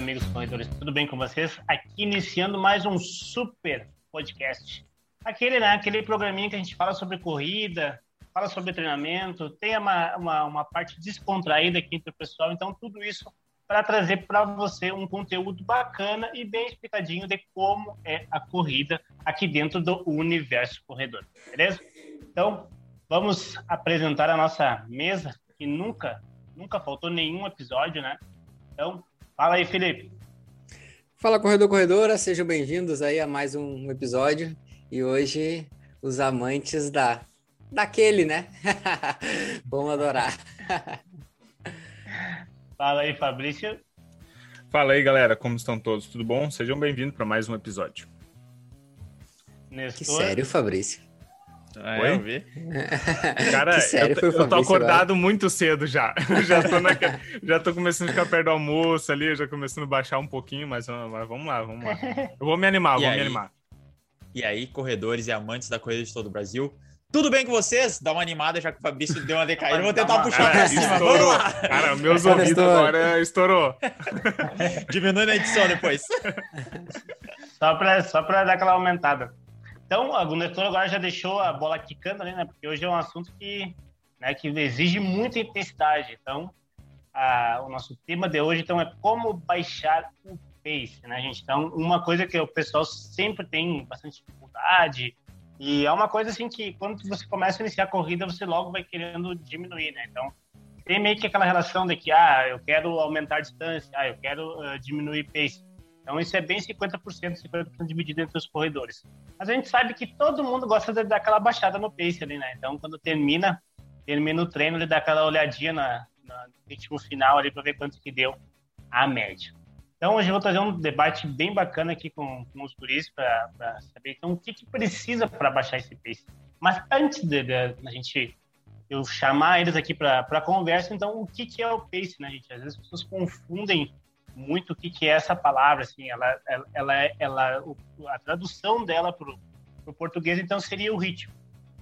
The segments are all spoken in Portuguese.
amigos corredores, tudo bem com vocês? Aqui iniciando mais um super podcast. Aquele, né, aquele programinha que a gente fala sobre corrida, fala sobre treinamento, tem uma, uma, uma parte descontraída aqui entre o pessoal, então tudo isso para trazer para você um conteúdo bacana e bem explicadinho de como é a corrida aqui dentro do universo corredor, beleza? Então, vamos apresentar a nossa mesa, que nunca, nunca faltou nenhum episódio, né? Então, fala aí, Felipe. Fala, corredor, corredora, sejam bem-vindos aí a mais um episódio. E hoje, os amantes da daquele, né? Vamos adorar. Fala aí, Fabrício. Fala aí, galera, como estão todos? Tudo bom? Sejam bem-vindos para mais um episódio. Nestor. Que sério, Fabrício. Ah, Oi? eu vi. Cara, sério, eu, eu tô acordado agora? muito cedo já. já, tô na, já tô começando a ficar perto do almoço ali, já começando a baixar um pouquinho, mas, mas vamos lá, vamos lá. Eu vou me animar, e vou aí? me animar. E aí, corredores e amantes da corrida de todo o Brasil, tudo bem com vocês? Dá uma animada, já que o Fabrício deu uma decaída. Eu vou tentar uma... puxar pra cima. Estourou. Cara, meus ouvidos agora estourou. Diminui na edição depois. Só pra, só pra dar aquela aumentada. Então, o Nestor agora já deixou a bola quicando ali, né? Porque hoje é um assunto que, né, que exige muita intensidade. Então, a, o nosso tema de hoje então, é como baixar o pace, né, gente? Então, uma coisa que o pessoal sempre tem bastante dificuldade, e é uma coisa assim que quando você começa a iniciar a corrida, você logo vai querendo diminuir, né? Então, tem meio que aquela relação de que, ah, eu quero aumentar a distância, ah, eu quero uh, diminuir pace. Então, isso é bem 50%, 50% dividido entre os corredores. Mas a gente sabe que todo mundo gosta de dar aquela baixada no pace ali, né? Então, quando termina, termina o treino, ele dá aquela olhadinha na, na no ritmo final ali para ver quanto que deu a média. Então, hoje eu vou trazer um debate bem bacana aqui com, com os turistas para saber então, o que, que precisa para baixar esse pace. Mas antes de, de, a gente eu chamar eles aqui para conversa, então, o que, que é o pace, né, gente? Às vezes as pessoas confundem muito o que, que é essa palavra, assim, ela, ela, ela, ela a tradução dela para o português, então, seria o ritmo.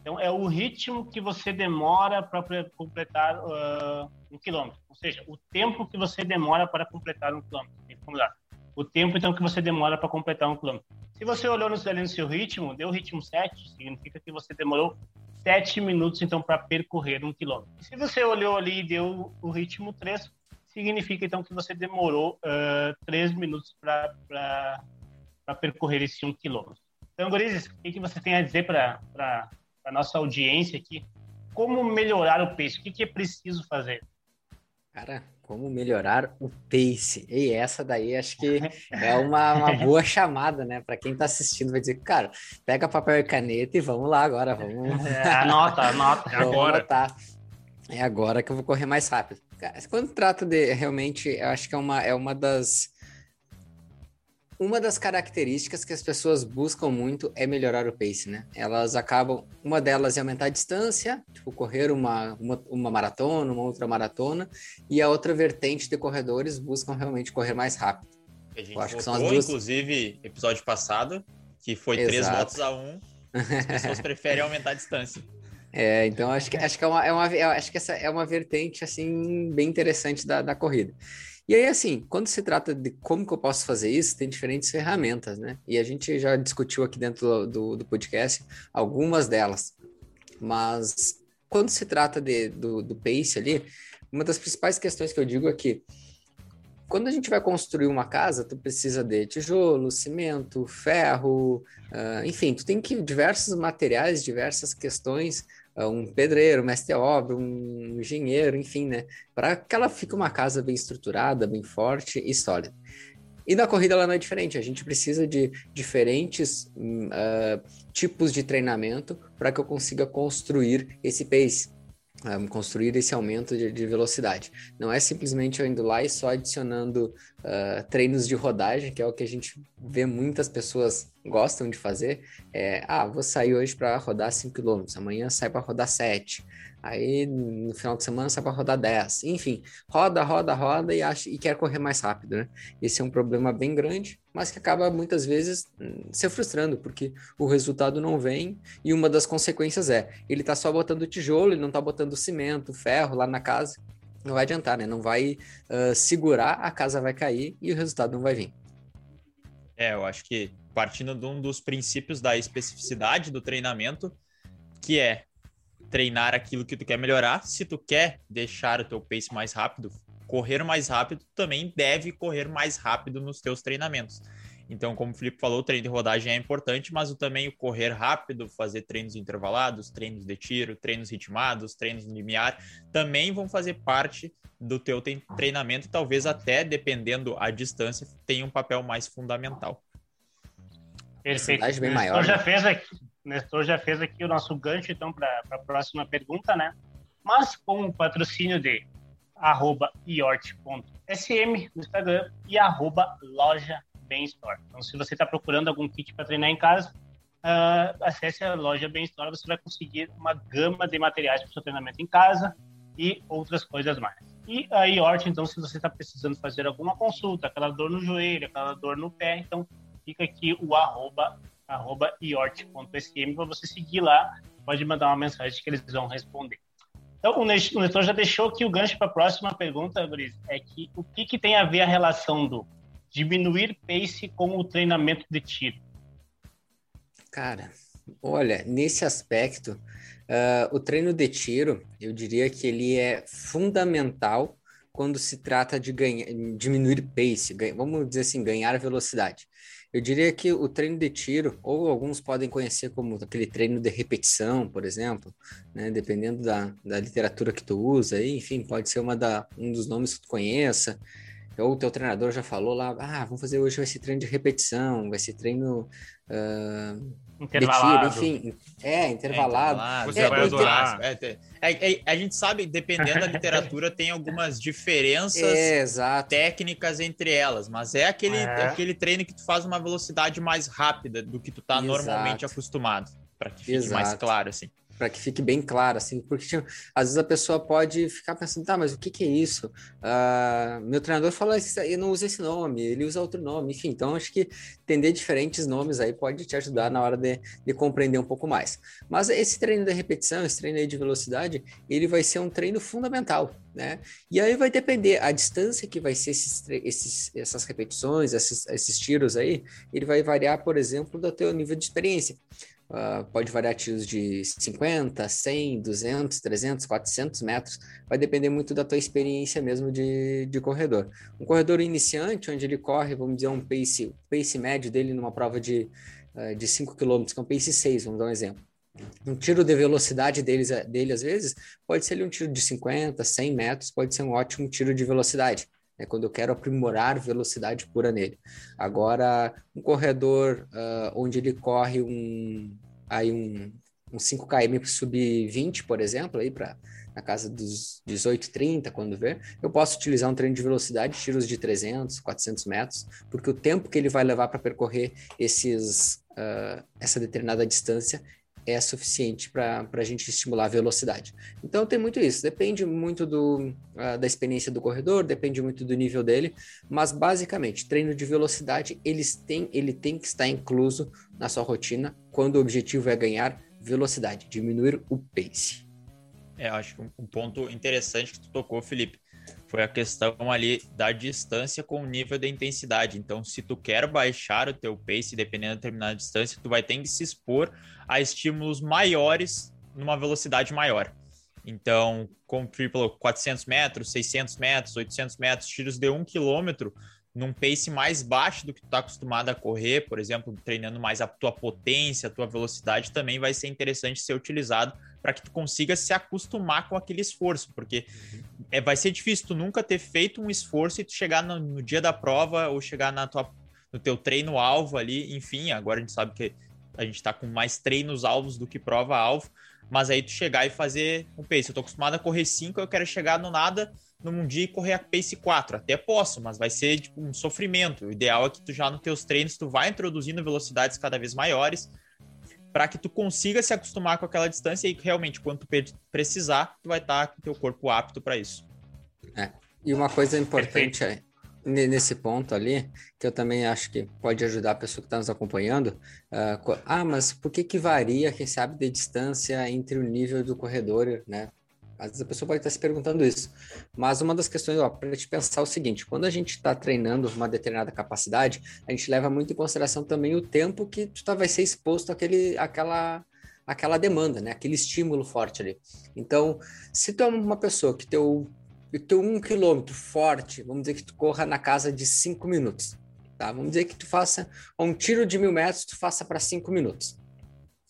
Então, é o ritmo que você demora para completar uh, um quilômetro. Ou seja, o tempo que você demora para completar um quilômetro. O tempo, então, que você demora para completar um quilômetro. Se você olhou no, seu ritmo, deu ritmo 7, significa que você demorou 7 minutos, então, para percorrer um quilômetro. Se você olhou ali e deu o ritmo 3, significa, então, que você demorou uh, 3 minutos para percorrer esse um quilômetro. Então, Gurizes, o que, que você tem a dizer para a nossa audiência aqui? Como melhorar o pace? O que, que é preciso fazer? Cara, como melhorar o pace? E essa daí acho que é uma, uma boa chamada, né? Para quem está assistindo, vai dizer, cara, pega papel e caneta e vamos lá agora, vamos. É, anota, anota. É agora. Anotar. É agora que eu vou correr mais rápido. Quando trata de realmente, eu acho que é uma, é uma das uma das características que as pessoas buscam muito é melhorar o pace, né? Elas acabam, uma delas é aumentar a distância, tipo correr uma, uma, uma maratona, uma outra maratona, e a outra vertente de corredores buscam realmente correr mais rápido. A gente Eu acho que são as duas... inclusive, episódio passado, que foi Exato. três votos a um, as pessoas preferem aumentar a distância. É, então acho que, acho que, é uma, é uma, acho que essa é uma vertente assim bem interessante da, da corrida. E aí, assim, quando se trata de como que eu posso fazer isso, tem diferentes ferramentas, né? E a gente já discutiu aqui dentro do, do podcast algumas delas. Mas quando se trata de, do, do pace ali, uma das principais questões que eu digo é que quando a gente vai construir uma casa, tu precisa de tijolo, cimento, ferro, uh, enfim, tu tem que diversos materiais, diversas questões um pedreiro, mestre obra, um engenheiro, enfim, né? Para que ela fique uma casa bem estruturada, bem forte e sólida. E na corrida ela não é diferente, a gente precisa de diferentes uh, tipos de treinamento para que eu consiga construir esse pace um, construir esse aumento de, de, velocidade. Não é simplesmente eu indo lá e só adicionando uh, treinos de rodagem, que é o que a gente vê muitas pessoas gostam de fazer. É, ah, vou sair hoje para rodar 5 km, amanhã sai para rodar 7. Aí no final de semana sai para rodar 10. Enfim, roda, roda, roda e, acha, e quer correr mais rápido, né? Esse é um problema bem grande, mas que acaba muitas vezes hum, se frustrando, porque o resultado não vem e uma das consequências é ele tá só botando tijolo, ele não tá botando cimento, ferro lá na casa. não vai adiantar, né? Não vai uh, segurar, a casa vai cair e o resultado não vai vir. É, eu acho que partindo de um dos princípios da especificidade do treinamento, que é treinar aquilo que tu quer melhorar. Se tu quer deixar o teu pace mais rápido, correr mais rápido, também deve correr mais rápido nos teus treinamentos. Então, como o Felipe falou, o treino de rodagem é importante, mas o, também o correr rápido, fazer treinos intervalados, treinos de tiro, treinos ritmados, treinos no limiar, também vão fazer parte do teu treinamento, talvez até, dependendo a distância, tenha um papel mais fundamental. Perfeito. Bem maior, Nestor, né? já fez aqui, Nestor já fez aqui o nosso gancho, então, para a próxima pergunta, né? Mas com o patrocínio de arroba iort.sm no Instagram e arroba loja Bem Store. Então, se você está procurando algum kit para treinar em casa, uh, acesse a loja Bem Store, você vai conseguir uma gama de materiais para o seu treinamento em casa e outras coisas mais. E a IORT, então, se você está precisando fazer alguma consulta, aquela dor no joelho, aquela dor no pé, então fica aqui o arroba, arroba iort.sm para você seguir lá, pode mandar uma mensagem que eles vão responder. Então, o Nestor já deixou aqui o gancho para a próxima pergunta, Brice, é que o que, que tem a ver a relação do diminuir pace com o treinamento de tiro? Cara, olha, nesse aspecto, uh, o treino de tiro, eu diria que ele é fundamental quando se trata de ganhar, diminuir pace, ganha, vamos dizer assim, ganhar velocidade. Eu diria que o treino de tiro, ou alguns podem conhecer como aquele treino de repetição, por exemplo, né? dependendo da, da literatura que tu usa, enfim, pode ser uma da, um dos nomes que tu conheça, ou o teu treinador já falou lá, ah, vamos fazer hoje ser treino de repetição, vai ser treino uh, intervalado. Tiro, enfim, é, intervalado. É, Você é, vai adorar. É, é, é, a gente sabe, dependendo da literatura, tem algumas diferenças técnicas entre elas, mas é aquele, aquele treino que tu faz uma velocidade mais rápida do que tu tá Exato. normalmente acostumado, para que fique Exato. mais claro, assim para que fique bem claro, assim, porque tipo, às vezes a pessoa pode ficar pensando, tá, mas o que, que é isso? Uh, meu treinador fala, eu não uso esse nome, ele usa outro nome, enfim, então acho que entender diferentes nomes aí pode te ajudar na hora de, de compreender um pouco mais. Mas esse treino de repetição, esse treino aí de velocidade, ele vai ser um treino fundamental, né? E aí vai depender a distância que vai ser esses, esses, essas repetições, esses, esses tiros aí, ele vai variar, por exemplo, do teu nível de experiência. Uh, pode variar tiros de 50, 100, 200, 300, 400 metros. Vai depender muito da tua experiência mesmo de, de corredor. Um corredor iniciante, onde ele corre, vamos dizer, um pace, pace médio dele numa prova de, uh, de 5 km, que é um pace 6, vamos dar um exemplo. Um tiro de velocidade deles, dele, às vezes, pode ser um tiro de 50, 100 metros, pode ser um ótimo tiro de velocidade. É quando eu quero aprimorar velocidade pura nele. Agora, um corredor uh, onde ele corre um, aí um, um 5 km sub-20, por exemplo, aí para na casa dos 18, 30, quando ver, eu posso utilizar um treino de velocidade, tiros de 300, 400 metros, porque o tempo que ele vai levar para percorrer esses, uh, essa determinada distância é suficiente para a gente estimular a velocidade. Então tem muito isso, depende muito do, uh, da experiência do corredor, depende muito do nível dele, mas basicamente treino de velocidade eles têm, ele tem que estar incluso na sua rotina quando o objetivo é ganhar velocidade, diminuir o pace. É, acho que um ponto interessante que tu tocou, Felipe, foi a questão ali da distância com o nível de intensidade. Então, se tu quer baixar o teu pace, dependendo de determinada distância, tu vai ter que se expor a estímulos maiores numa velocidade maior. Então, como o 400 metros, 600 metros, 800 metros, tiros de 1 quilômetro, num pace mais baixo do que tu está acostumado a correr, por exemplo, treinando mais a tua potência, a tua velocidade, também vai ser interessante ser utilizado para que tu consiga se acostumar com aquele esforço, porque é, vai ser difícil tu nunca ter feito um esforço e tu chegar no, no dia da prova ou chegar na tua, no teu treino alvo ali, enfim, agora a gente sabe que a gente está com mais treinos alvos do que prova alvo, mas aí tu chegar e fazer um pace, eu tô acostumado a correr 5, eu quero chegar no nada num dia e correr a pace 4. Até posso, mas vai ser tipo, um sofrimento. O ideal é que tu já nos teus treinos tu vai introduzindo velocidades cada vez maiores para que tu consiga se acostumar com aquela distância e realmente quando tu precisar, tu vai estar tá com o teu corpo apto para isso. É. E uma coisa importante é, nesse ponto ali, que eu também acho que pode ajudar a pessoa que está nos acompanhando. Uh, ah, mas por que que varia, quem sabe, de distância entre o nível do corredor, né? Às vezes a pessoa pode estar se perguntando isso. Mas uma das questões, para te pensar é o seguinte: quando a gente está treinando uma determinada capacidade, a gente leva muito em consideração também o tempo que tu tá, vai ser exposto àquele, àquela, àquela demanda, né? Aquele estímulo forte ali. Então, se tu é uma pessoa que teu, teu um quilômetro forte, vamos dizer que tu corra na casa de cinco minutos, tá? Vamos dizer que tu faça um tiro de mil metros, tu faça para cinco minutos.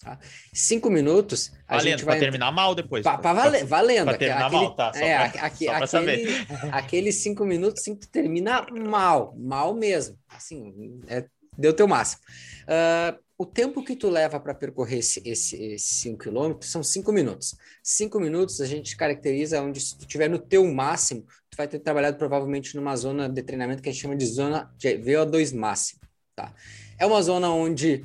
Tá? Cinco minutos, a valendo, gente vai... terminar mal depois. Pra, pra vale, valendo. Pra terminar aquele, mal, tá? é, pra, aqui, aquele, aqueles cinco minutos, sim, tu termina mal, mal mesmo. Assim, é, deu teu máximo. Uh, o tempo que tu leva para percorrer esse, esse, cinco quilômetros são cinco minutos. Cinco minutos a gente caracteriza onde se tu estiver no teu máximo, tu vai ter trabalhado provavelmente numa zona de treinamento que a gente chama de zona de VO2 máximo, tá? É uma zona onde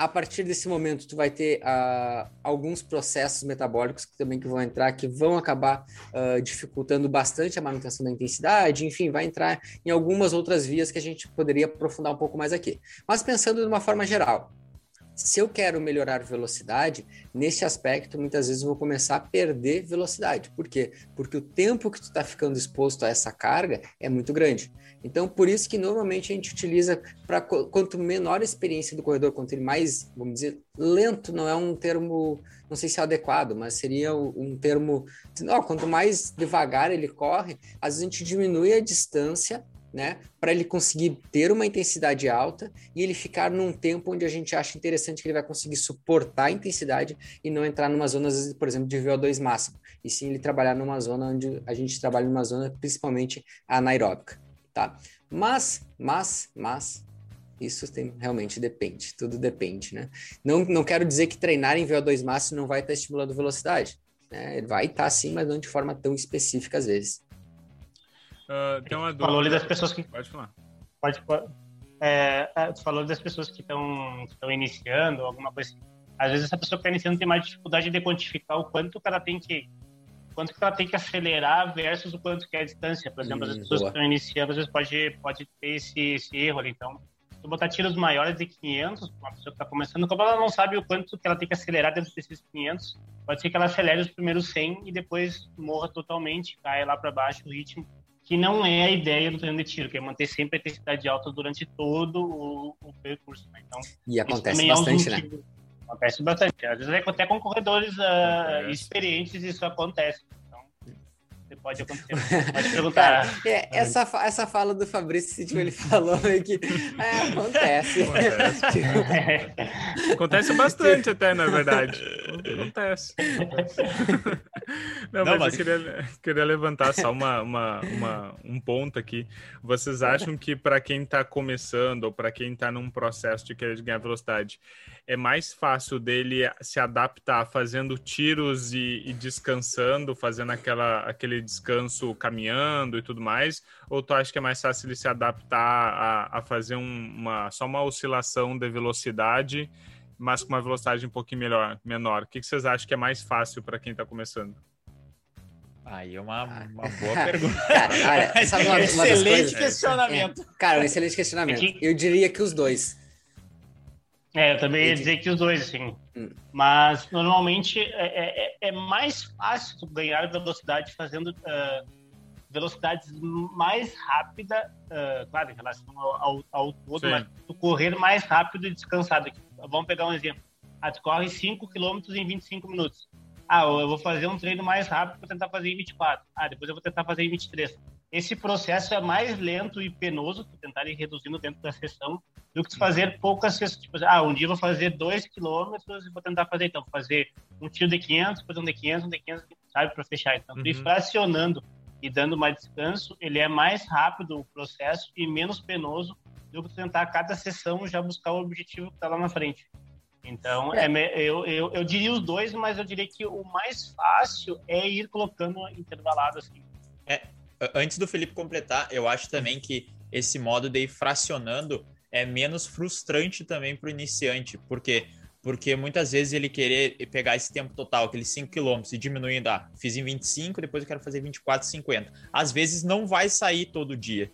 a partir desse momento tu vai ter uh, alguns processos metabólicos que também que vão entrar que vão acabar uh, dificultando bastante a manutenção da intensidade, enfim, vai entrar em algumas outras vias que a gente poderia aprofundar um pouco mais aqui. Mas pensando de uma forma geral, se eu quero melhorar velocidade, nesse aspecto, muitas vezes eu vou começar a perder velocidade. Por quê? Porque o tempo que tu está ficando exposto a essa carga é muito grande. Então, por isso que normalmente a gente utiliza para quanto menor a experiência do corredor, quanto ele mais, vamos dizer, lento, não é um termo, não sei se é adequado, mas seria um termo, não, quanto mais devagar ele corre, às vezes a gente diminui a distância né, para ele conseguir ter uma intensidade alta e ele ficar num tempo onde a gente acha interessante que ele vai conseguir suportar a intensidade e não entrar numa zona, por exemplo, de VO2 máximo, e sim ele trabalhar numa zona onde a gente trabalha numa zona principalmente anaeróbica, tá? Mas, mas, mas, isso tem, realmente depende, tudo depende, né? Não, não quero dizer que treinar em VO2 máximo não vai estar estimulando velocidade, né? Ele vai estar sim, mas não de forma tão específica às vezes. Uh, tem uma dúvida. Falou ali das pessoas que. Pode falar. Pode. É, é, tu falou das pessoas que estão iniciando, alguma coisa assim. Às vezes essa pessoa que está iniciando tem mais dificuldade de quantificar o quanto que ela tem que quanto que ela tem que acelerar versus o quanto que é a distância. Por exemplo, hum, as pessoas boa. que estão iniciando, às vezes pode, pode ter esse, esse erro ali. Então, se botar tiros maiores de 500, uma pessoa que está começando, como ela não sabe o quanto que ela tem que acelerar dentro desses 500, pode ser que ela acelere os primeiros 100 e depois morra totalmente, caia lá para baixo o ritmo que não é a ideia do treino de tiro, que é manter sempre a intensidade alta durante todo o, o percurso. Né? Então, e acontece bastante, é um né? Acontece bastante. Às vezes até com corredores uh, experientes isso acontece pode acontecer. Pode perguntar. Cara, é, essa, essa fala do Fabrício, tipo, ele falou que é, acontece. Acontece. acontece bastante até, na verdade. Acontece. Não, Não, mas, mas, eu queria, queria levantar só uma, uma, uma, um ponto aqui. Vocês acham que para quem está começando ou para quem está num processo de querer ganhar velocidade, é mais fácil dele se adaptar fazendo tiros e, e, descansando, fazendo aquela, aquele descanso caminhando e tudo mais? Ou tu acha que é mais fácil ele se adaptar a, a fazer um, uma, só uma oscilação de velocidade, mas com uma velocidade um pouquinho melhor, menor? O que, que vocês acham que é mais fácil para quem está começando? Aí é uma, uma boa pergunta. Cara, olha, é uma, uma excelente coisas, questionamento. É, cara, um excelente questionamento. Eu diria que os dois. É, eu também ia dizer que os dois, assim. Hum. Mas normalmente é, é, é, mais fácil ganhar velocidade fazendo uh, velocidades mais rápida, uh, claro, em relação ao, ao, ao todo, Sim. mas tu correr mais rápido e descansado. Vamos pegar um exemplo. Ah, tu corre 5 km em 25 minutos. Ah, eu vou fazer um treino mais rápido para tentar fazer em 24. Ah, depois eu vou tentar fazer em 23. Esse processo é mais lento e penoso, tu tentar ir reduzindo dentro da sessão, do que fazer poucas sessões. Tipo, ah, um dia eu vou fazer 2 quilômetros e vou tentar fazer, então, fazer um tiro de 500, depois um de 500, um de 500, sabe, para fechar. Então, uhum. fracionando e dando mais descanso, ele é mais rápido o processo e menos penoso do que tentar cada sessão já buscar o objetivo que está lá na frente. Então, é. é eu, eu, eu diria os dois, mas eu diria que o mais fácil é ir colocando intervalado assim. É, antes do Felipe completar, eu acho também que esse modo de ir fracionando é menos frustrante também para o iniciante, porque porque muitas vezes ele querer pegar esse tempo total, aqueles 5 km, e diminuindo, ah, fiz em 25, depois eu quero fazer 24, 50. Às vezes não vai sair todo dia.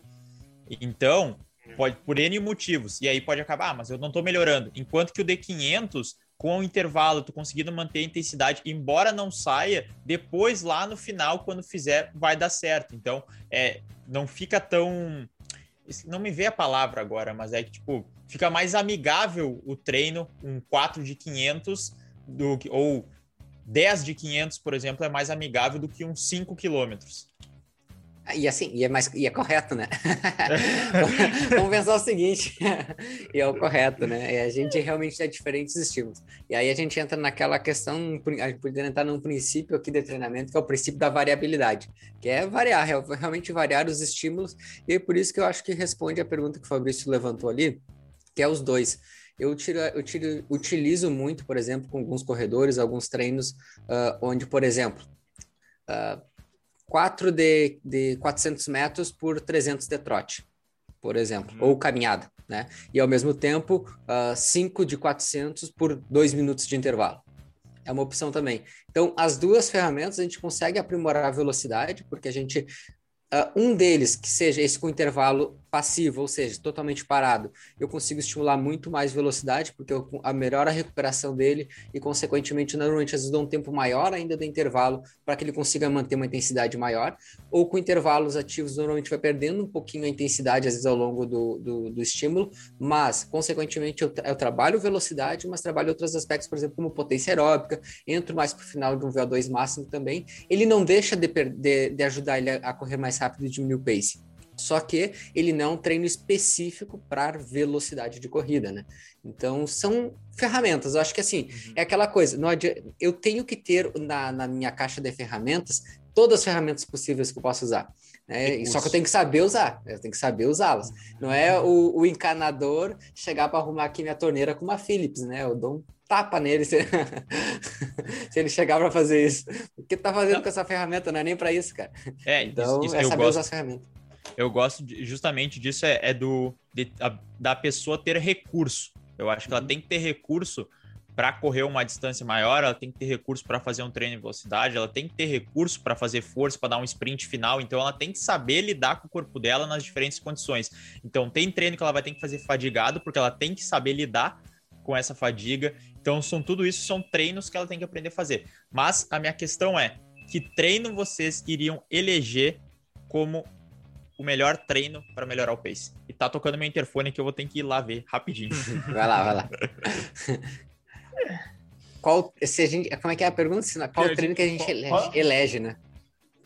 Então, Pode, por N motivos. E aí pode acabar, ah, mas eu não estou melhorando. Enquanto que o D500, com o intervalo, tu conseguindo manter a intensidade, embora não saia, depois lá no final, quando fizer, vai dar certo. Então, é, não fica tão. Não me vê a palavra agora, mas é que, tipo, fica mais amigável o treino, um 4 de 500 do ou 10 de 500, por exemplo, é mais amigável do que um 5 quilômetros. E assim, e é, mais, e é correto, né? Vamos pensar o seguinte, e é o correto, né? E a gente realmente tem diferentes estímulos. E aí a gente entra naquela questão, a gente poderia entrar num princípio aqui de treinamento, que é o princípio da variabilidade, que é variar, realmente variar os estímulos, e é por isso que eu acho que responde a pergunta que o Fabrício levantou ali, que é os dois. Eu, tiro, eu tiro, utilizo muito, por exemplo, com alguns corredores, alguns treinos, uh, onde, por exemplo, uh, 4 de, de 400 metros por 300 de trote, por exemplo, uhum. ou caminhada, né? E ao mesmo tempo, uh, ah, 5 de 400 por 2 minutos de intervalo. É uma opção também. Então, as duas ferramentas a gente consegue aprimorar a velocidade, porque a gente. Uh, um deles, que seja esse com intervalo passivo, ou seja, totalmente parado, eu consigo estimular muito mais velocidade, porque eu a melhora a recuperação dele e, consequentemente, normalmente às vezes dou um tempo maior ainda do intervalo para que ele consiga manter uma intensidade maior, ou com intervalos ativos, normalmente vai perdendo um pouquinho a intensidade, às vezes, ao longo do, do, do estímulo, mas, consequentemente, eu, eu, trabalho velocidade, mas trabalho outros aspectos, por exemplo, como potência aeróbica, entro mais para o final de um VO2 máximo também. Ele não deixa de, de, de ajudar ele a, a correr mais rápido e diminuir o pace só que ele não é um treino específico para velocidade de corrida, né? Então, são ferramentas. Eu acho que assim, uhum. é aquela coisa, não adianta, eu tenho que ter na, na minha caixa de ferramentas todas as ferramentas possíveis que eu posso usar. Né? Só que eu tenho que saber usar, eu tenho que saber usá-las. Não é o, o encanador chegar para arrumar aqui minha torneira com uma Philips, né? Eu dou um tapa nele se, se ele chegar para fazer isso. O que tá fazendo não. com essa ferramenta? Não é nem para isso, cara. É, então, isso, isso é saber gosto. usar as ferramentas eu gosto de, justamente disso, é, é do de, a, da pessoa ter recurso. Eu acho que ela uhum. tem que ter recurso para correr uma distância maior, ela tem que ter recurso para fazer um treino em velocidade, ela tem que ter recurso para fazer força, para dar um sprint final, então ela tem que saber lidar com o corpo dela nas diferentes condições. Então tem treino que ela vai ter que fazer fadigado, porque ela tem que saber lidar com essa fadiga. Então são tudo isso são treinos que ela tem que aprender a fazer. Mas a minha questão é, que treino vocês iriam eleger como o melhor treino para melhorar o pace. E tá tocando meu interfone que eu vou ter que ir lá ver rapidinho. Vai lá, vai lá. qual, se a gente, como é que é a pergunta? Qual que treino gente, que a gente elege, elege, né?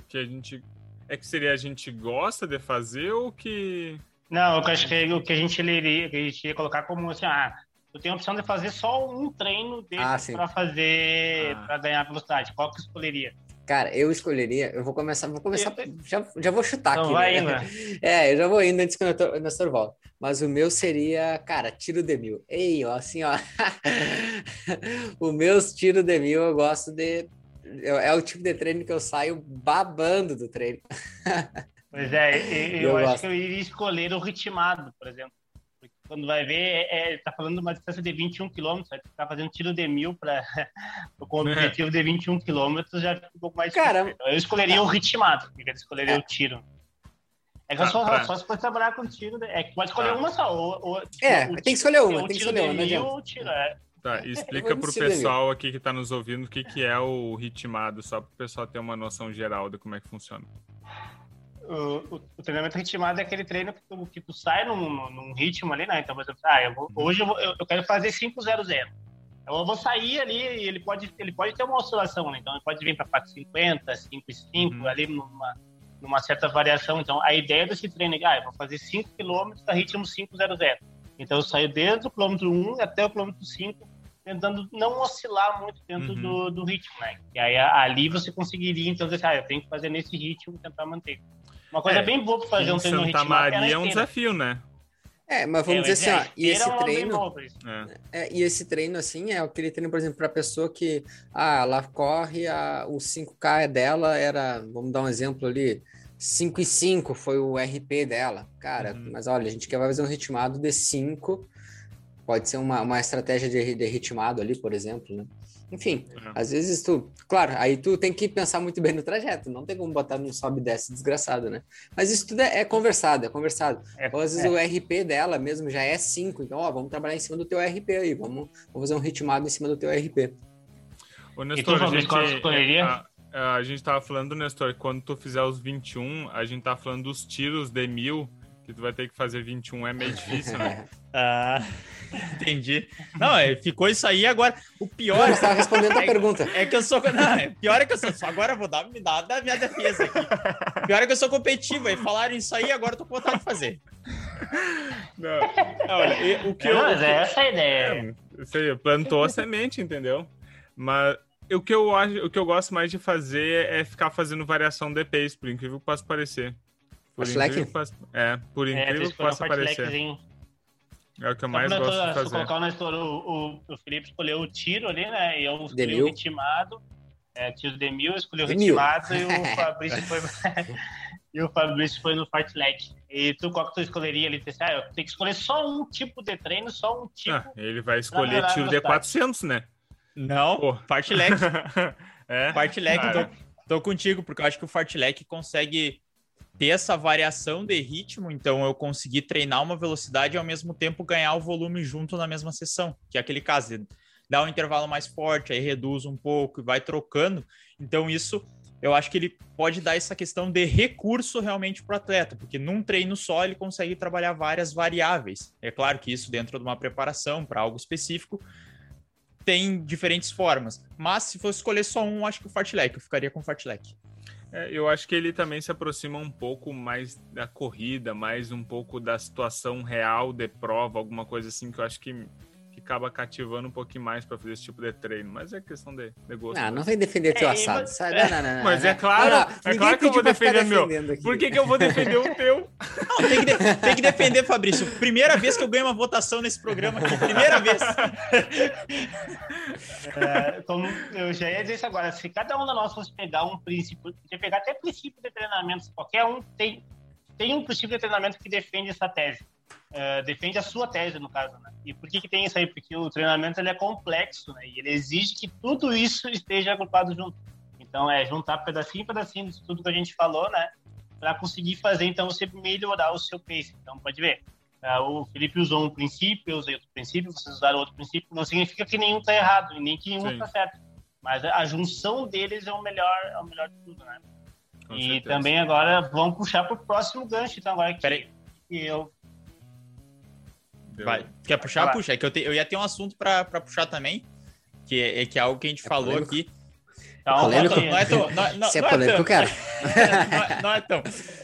Que a gente é que seria a gente gosta de fazer ou que Não, eu acho que o que a gente iria, que a gente ia colocar como assim, ah, eu tenho a opção de fazer só um treino desse ah, para fazer ah. para ganhar velocidade. Qual que escolheria? Cara, eu escolheria. Eu vou começar. Vou começar. Já, já vou chutar então aqui. Vai né? indo. É, eu já vou indo antes que o Nestor volta. Mas o meu seria, cara, tiro de mil. Ei, ó, assim, ó. o meu tiro de mil, eu gosto de. É o tipo de treino que eu saio babando do treino. Pois é, eu, eu acho gosto. que eu iria escolher o ritmado, por exemplo quando vai ver, é, é, tá falando de uma distância de 21 km, vai ficar fazendo tiro de mil para com o objetivo de 21 km já fica um pouco mais Cara, difícil. Eu escolheria o ritmado, eu escolheria é. o tiro. É que ah, só, pra... só se for trabalhar com tiro, é que pode escolher ah. uma só. Ou, ou, é, tem que escolher uma, tem que escolher uma. Mil, tiro, é. Tá, explica pro pessoal aqui que tá nos ouvindo o que, que é o ritmado, só pro pessoal ter uma noção geral de como é que funciona o, o, treinamento ritmado é aquele treino que tu, que tu sai num, num ritmo ali, né? Então, por exemplo, ah, eu vou, uhum. hoje eu, vou, eu, eu, quero fazer 500. Então, eu vou sair ali e ele pode, ele pode ter uma oscilação, né? Então, ele pode vir para 450, 5,5, uhum. ali numa, numa certa variação. Então, a ideia desse treino é, ah, eu vou fazer 5 km a ritmo 500. Então, eu saio desde o quilômetro 1 até o quilômetro 5, tentando não oscilar muito dentro uhum. do, do ritmo, né? E aí, ali você conseguiria, então, dizer, ah, eu tenho que fazer nesse ritmo e tentar manter. Uma coisa é, bem boa para fazer um treino Santa Maria é um desafio, né? É, mas vamos é, dizer assim, ó, e esse é treino. É. é. e esse treino, assim, é aquele treino, por exemplo, para pessoa que ah, ela corre, a, o 5K dela era, vamos dar um exemplo ali, 5 e 5 foi o RP dela. Cara, uhum. mas olha, a gente quer fazer um ritmado de 5, pode ser uma, uma estratégia de, de ritmado ali, por exemplo, né? Enfim, é. às vezes tu, claro, aí tu tem que pensar muito bem no trajeto, não tem como botar num sobe e desce desgraçado, né? Mas isso tudo é, é conversado, é conversado. É, Ou às vezes é. o RP dela mesmo já é 5, então ó, vamos trabalhar em cima do teu RP aí, vamos, vamos fazer um ritmado em cima do teu RP. Ô, Nestor, tu, a, gente, a, a, gente tava falando, Nestor, quando tu fizer os 21, a gente tá falando dos tiros de mil, que tu vai ter que fazer 21, é meio difícil, né? ah... Entendi. Não, é, ficou isso aí agora. O pior. Você estava respondendo a é, pergunta. É que eu sou. Não, é, pior é que eu sou. Agora eu vou dar, me dar da minha defesa aqui. Pior é que eu sou competitivo. E falaram isso aí, agora eu tô com vontade de fazer. Não, olha, o que eu. Mas é essa a ideia. É, você plantou a semente, entendeu? Mas o que eu acho, o que eu gosto mais de fazer é ficar fazendo variação de pace, por incrível que possa parecer. Por incrível que possa, é, por incrível é, que possa parecer. É o que eu mais gosto de fazer. Colocar o Nestor, o, o, o Felipe escolheu o tiro ali, né? E eu escolhi o ritmado. É, tiro de mil, escolheu o ritmado e o Fabrício foi. e o Fabrício foi no fartlek. E tu, qual que tu escolheria ali? Ah, eu tenho que escolher só um tipo de treino, só um tipo. Ah, ele vai escolher tiro de 400, né? Não, Pô. fartlek. é? Fartlek, tô, tô contigo, porque eu acho que o fartlek consegue ter essa variação de ritmo, então eu consegui treinar uma velocidade e ao mesmo tempo ganhar o volume junto na mesma sessão, que é aquele caso dar um intervalo mais forte, aí reduz um pouco e vai trocando. Então isso eu acho que ele pode dar essa questão de recurso realmente para o atleta, porque num treino só ele consegue trabalhar várias variáveis. É claro que isso dentro de uma preparação para algo específico tem diferentes formas, mas se fosse escolher só um, acho que o fartlek, eu ficaria com o fartlek. É, eu acho que ele também se aproxima um pouco mais da corrida, mais um pouco da situação real de prova, alguma coisa assim que eu acho que acaba cativando um pouquinho mais para fazer esse tipo de treino. Mas é questão de, de gosto. Não, não vem defender teu é, assado. Mas... Não, não, não, mas é claro, é claro que eu vou defender meu. Aqui. Por que, que eu vou defender o teu? Não, tem, que de... tem que defender, Fabrício. Primeira vez que eu ganho uma votação nesse programa aqui. Primeira vez. É, como eu já ia dizer isso agora. Se cada um de nós fosse pegar um princípio, podia pegar até princípio de treinamento, qualquer um tem, tem um de treinamento que defende essa tese. Uh, defende a sua tese, no caso, né? E por que, que tem isso aí? Porque o treinamento ele é complexo, né? E ele exige que tudo isso esteja agrupado junto. Então, é juntar pedacinho pedacinho de tudo que a gente falou, né? Para conseguir fazer, então, você melhorar o seu pace. Então, pode ver. Uh, o Felipe usou um princípio, eu usei outro princípio, vocês usaram outro princípio. Não significa que nenhum está errado, e nem que nenhum está certo. Mas a junção deles é o melhor, é o melhor de tudo, né? Com e certeza. também agora vamos puxar para o próximo gancho, então, agora que, que eu Vai. Quer puxar? Vai. Puxa. É que eu, te, eu ia ter um assunto para puxar também, que é, é, que é algo que a gente é falou polêmico. aqui. Não, polêmico. Não, é tão, não, não, Se é, é polêmico, eu quero. não, não é tão.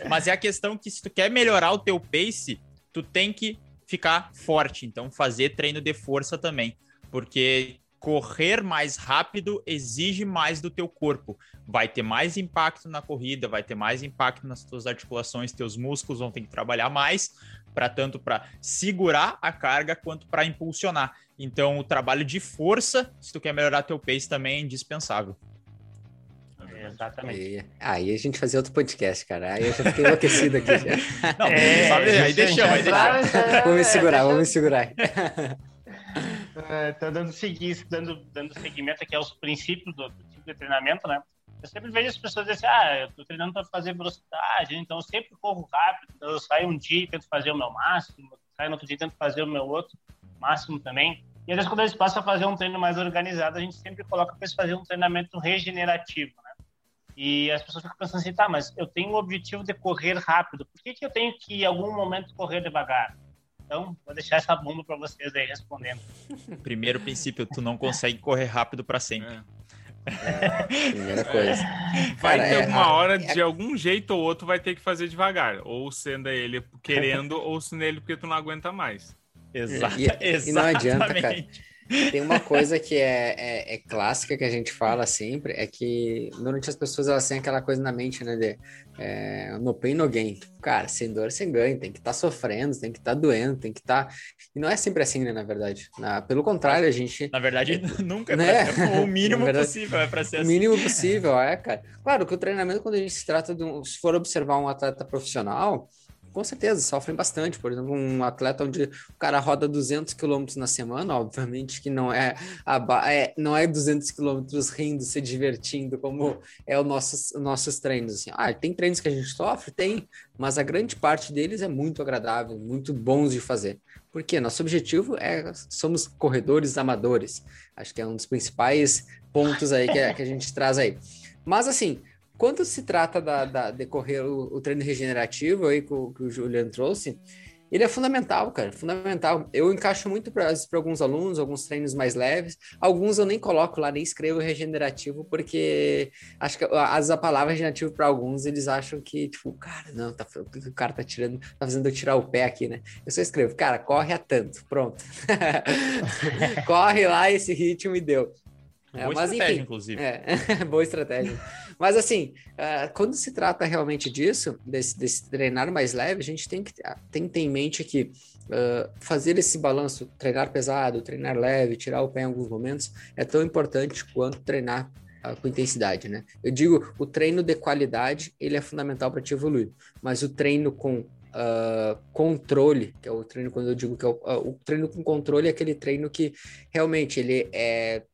Mas é a questão que se tu quer melhorar o teu pace, tu tem que ficar forte. Então, fazer treino de força também. Porque correr mais rápido exige mais do teu corpo. Vai ter mais impacto na corrida, vai ter mais impacto nas tuas articulações, teus músculos vão ter que trabalhar mais, para tanto para segurar a carga quanto para impulsionar. Então, o trabalho de força, se tu quer melhorar teu pace, também é indispensável. Exatamente. Aí, aí, a gente fazia outro podcast, cara. Aí eu já fiquei enlouquecido aqui. Já. Não, é, sabe, aí deixamos, aí deixamos. Vamos me segurar, vamos me segurar. Estou dando, dando, dando seguimento aqui aos princípios do, do tipo de treinamento, né? Eu sempre vejo as pessoas dizendo assim, ah, eu tô treinando para fazer velocidade, então eu sempre corro rápido, então eu saio um dia e tento fazer o meu máximo, saio no outro dia e tento fazer o meu outro máximo também. E às vezes quando eles passam a fazer um treino mais organizado, a gente sempre coloca para eles fazer um treinamento regenerativo, né? E as pessoas ficam pensando assim, tá, mas eu tenho o objetivo de correr rápido, por que, que eu tenho que em algum momento correr devagar? Então, vou deixar essa bomba para vocês aí respondendo. Primeiro princípio, tu não consegue correr rápido para sempre. É. Primeira coisa. Vai Cara, ter é, uma hora, é, de algum jeito ou outro, vai ter que fazer devagar. Ou sendo ele querendo, ou sendo ele porque tu não aguenta mais. Exato, e, e, não adianta, cara. Tem uma coisa que é, é, é, clássica que a gente fala sempre, é que normalmente as pessoas elas têm aquela coisa na mente, né, de é, no pain no gain. Cara, sem dor, sem ganho, tem que estar tá sofrendo, tem que estar tá doendo, tem que estar... Tá... E não é sempre assim, né, na verdade. Na, pelo contrário, a gente... Na verdade, nunca é né? Ser, o mínimo verdade, possível é para ser assim. O mínimo possível, é, cara. Claro que o treinamento, quando a gente se trata de um... Se for observar um atleta profissional com certeza, sofrem bastante. Por exemplo, um atleta onde o cara roda 200 quilômetros na semana, obviamente que não é, a, é não é 200 quilômetros rindo, se divertindo, como é o nossos, nossos treinos. Assim. Ah, tem treinos que a gente sofre? Tem, mas a grande parte deles é muito agradável, muito bons de fazer. Porque nosso objetivo é, somos corredores amadores. Acho que é um dos principais pontos aí que, que a gente traz aí. Mas assim, quando se trata da, da decorrer o, o, treino regenerativo aí que o, que o Juliano trouxe, ele é fundamental, cara, fundamental. Eu encaixo muito para alguns alunos, alguns treinos mais leves. Alguns eu nem coloco lá, nem escrevo regenerativo, porque acho que as a palavra regenerativo para alguns eles acham que, tipo, cara, não, tá, o cara tá tirando, tá fazendo eu tirar o pé aqui, né? Eu só escrevo, cara, corre a tanto, pronto. corre lá esse ritmo e deu. Boa é, mas, estratégia, enfim, inclusive. É, boa estratégia. Mas assim, uh, quando se trata realmente disso, desse, desse, treinar mais leve, a gente tem que, tem que ter em mente que uh, fazer esse balanço, treinar pesado, treinar leve, tirar o pé em alguns momentos, é tão importante quanto treinar uh, com intensidade, né? Eu digo, o treino de qualidade, ele é fundamental para te evoluir, mas o treino com Uh, controle, que é o treino quando eu digo que é o, uh, o, treino com controle é aquele treino que realmente ele é